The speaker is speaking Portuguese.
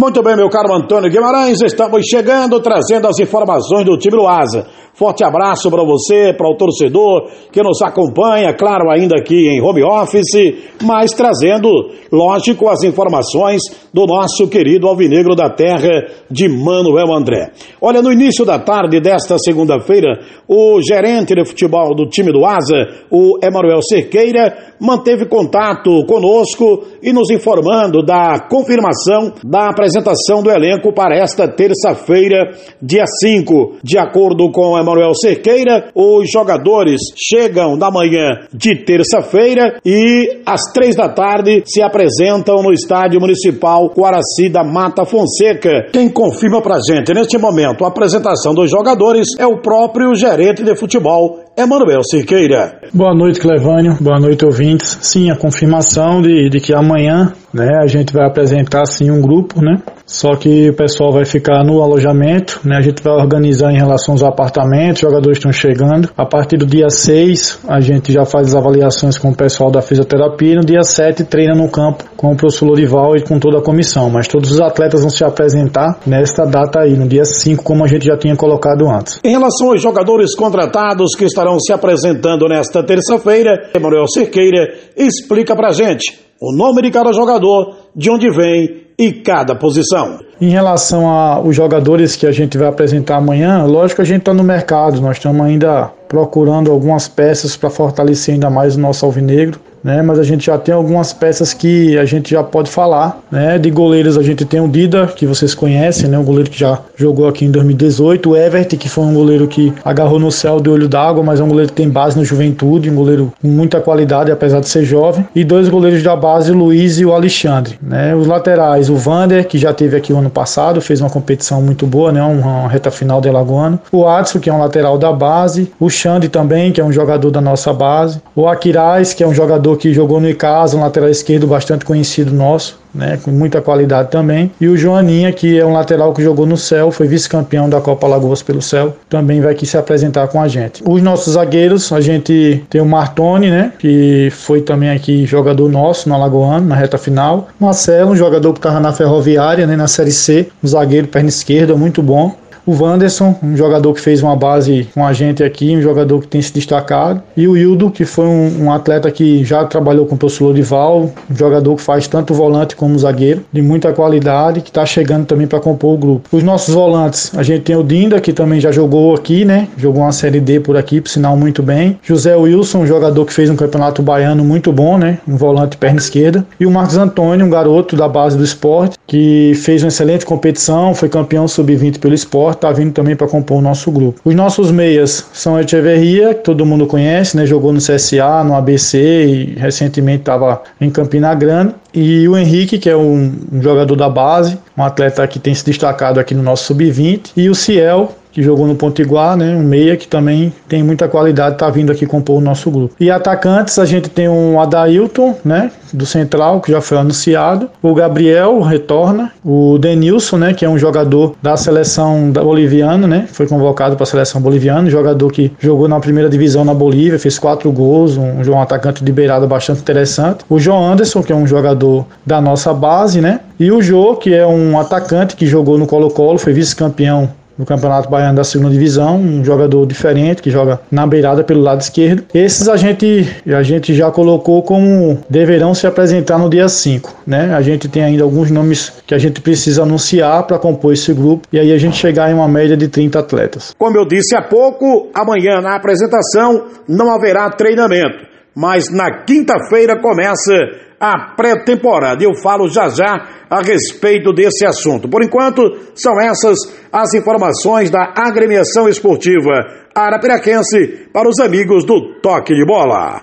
Muito bem, meu caro Antônio Guimarães, estamos chegando, trazendo as informações do time do Asa. Forte abraço para você, para o torcedor que nos acompanha, claro, ainda aqui em home office, mas trazendo, lógico, as informações do nosso querido Alvinegro da Terra de Manuel André. Olha, no início da tarde desta segunda-feira, o gerente de futebol do time do Asa, o Emanuel Cerqueira, manteve contato conosco e nos informando da confirmação da apresentação do elenco para esta terça-feira, dia 5. De acordo com Emanuel Cerqueira, os jogadores chegam na manhã de terça-feira e às três da tarde se apresentam no estádio municipal Guaraci da Mata Fonseca. Quem confirma pra gente neste momento a apresentação dos jogadores é o próprio gerente de futebol, Emanuel Cerqueira. Boa noite, Clevânio. Boa noite, ouvintes. Sim, a confirmação de, de que amanhã né, a gente vai apresentar sim um grupo, né? Só que o pessoal vai ficar no alojamento, né? A gente vai organizar em relação aos apartamentos, os jogadores estão chegando. A partir do dia 6, a gente já faz as avaliações com o pessoal da fisioterapia no dia 7 treina no campo com o professor Lorival e com toda a comissão. Mas todos os atletas vão se apresentar nesta data aí, no dia 5, como a gente já tinha colocado antes. Em relação aos jogadores contratados que estarão se apresentando nesta terça-feira, Emanuel Cerqueira explica pra gente o nome de cada jogador, de onde vem e cada posição. Em relação aos jogadores que a gente vai apresentar amanhã, lógico a gente está no mercado, nós estamos ainda procurando algumas peças para fortalecer ainda mais o nosso alvinegro né? Mas a gente já tem algumas peças que a gente já pode falar, né? De goleiros a gente tem o Dida, que vocês conhecem, né? Um goleiro que já jogou aqui em 2018, o Everett, que foi um goleiro que agarrou no céu de olho d'água, mas é um goleiro que tem base no juventude, um goleiro com muita qualidade, apesar de ser jovem, e dois goleiros da base, o Luiz e o Alexandre, né? Os laterais, o Vander, que já teve aqui o ano passado, fez uma competição muito boa, né? Uma reta final de Alagoano, o Adson, que é um lateral da base, o Xande também, que é um jogador da nossa base, o Aquiraz, que é um jogador jogador que jogou no Icasa, um lateral esquerdo bastante conhecido nosso, né, com muita qualidade também. E o Joaninha, que é um lateral que jogou no Céu, foi vice-campeão da Copa Lagoas pelo Céu, também vai aqui se apresentar com a gente. Os nossos zagueiros, a gente tem o Martoni, né, que foi também aqui jogador nosso no Alagoano, na reta final. Marcelo, um jogador que estava na Ferroviária, né, na Série C, um zagueiro perna esquerda, muito bom o Wanderson, um jogador que fez uma base com a gente aqui, um jogador que tem se destacado, e o Hildo, que foi um, um atleta que já trabalhou com o professor Lorival, um jogador que faz tanto volante como zagueiro, de muita qualidade, que está chegando também para compor o grupo. Os nossos volantes, a gente tem o Dinda, que também já jogou aqui, né? Jogou uma Série D por aqui, por sinal muito bem. José Wilson, um jogador que fez um campeonato baiano muito bom, né? Um volante perna esquerda. E o Marcos Antônio, um garoto da base do esporte, que fez uma excelente competição, foi campeão sub-20 pelo esporte está vindo também para compor o nosso grupo. Os nossos meias são Echeverria, que todo mundo conhece, né? Jogou no CSA, no ABC e recentemente estava em Campina Grande. E o Henrique, que é um, um, jogador da base, um atleta que tem se destacado aqui no nosso sub-20. E o Ciel, que jogou no Pontiguar, né? Um meia que também tem muita qualidade, tá vindo aqui compor o nosso grupo. E atacantes, a gente tem um Adailton, né? Do Central, que já foi anunciado. O Gabriel retorna. O Denilson, né? Que é um jogador da seleção boliviana, né? Foi convocado para a seleção boliviana. Jogador que jogou na primeira divisão na Bolívia, fez quatro gols. Um, um atacante de beirada bastante interessante. O João Anderson, que é um jogador da nossa base, né? E o Jô, que é um atacante que jogou no Colo-Colo, foi vice-campeão no Campeonato Baiano da Segunda Divisão, um jogador diferente que joga na beirada pelo lado esquerdo. Esses a gente, a gente já colocou como deverão se apresentar no dia 5, né? A gente tem ainda alguns nomes que a gente precisa anunciar para compor esse grupo e aí a gente chegar em uma média de 30 atletas. Como eu disse há pouco, amanhã na apresentação não haverá treinamento, mas na quinta-feira começa a pré-temporada. Eu falo já já a respeito desse assunto. Por enquanto, são essas as informações da agremiação esportiva arapiraquense para os amigos do Toque de Bola.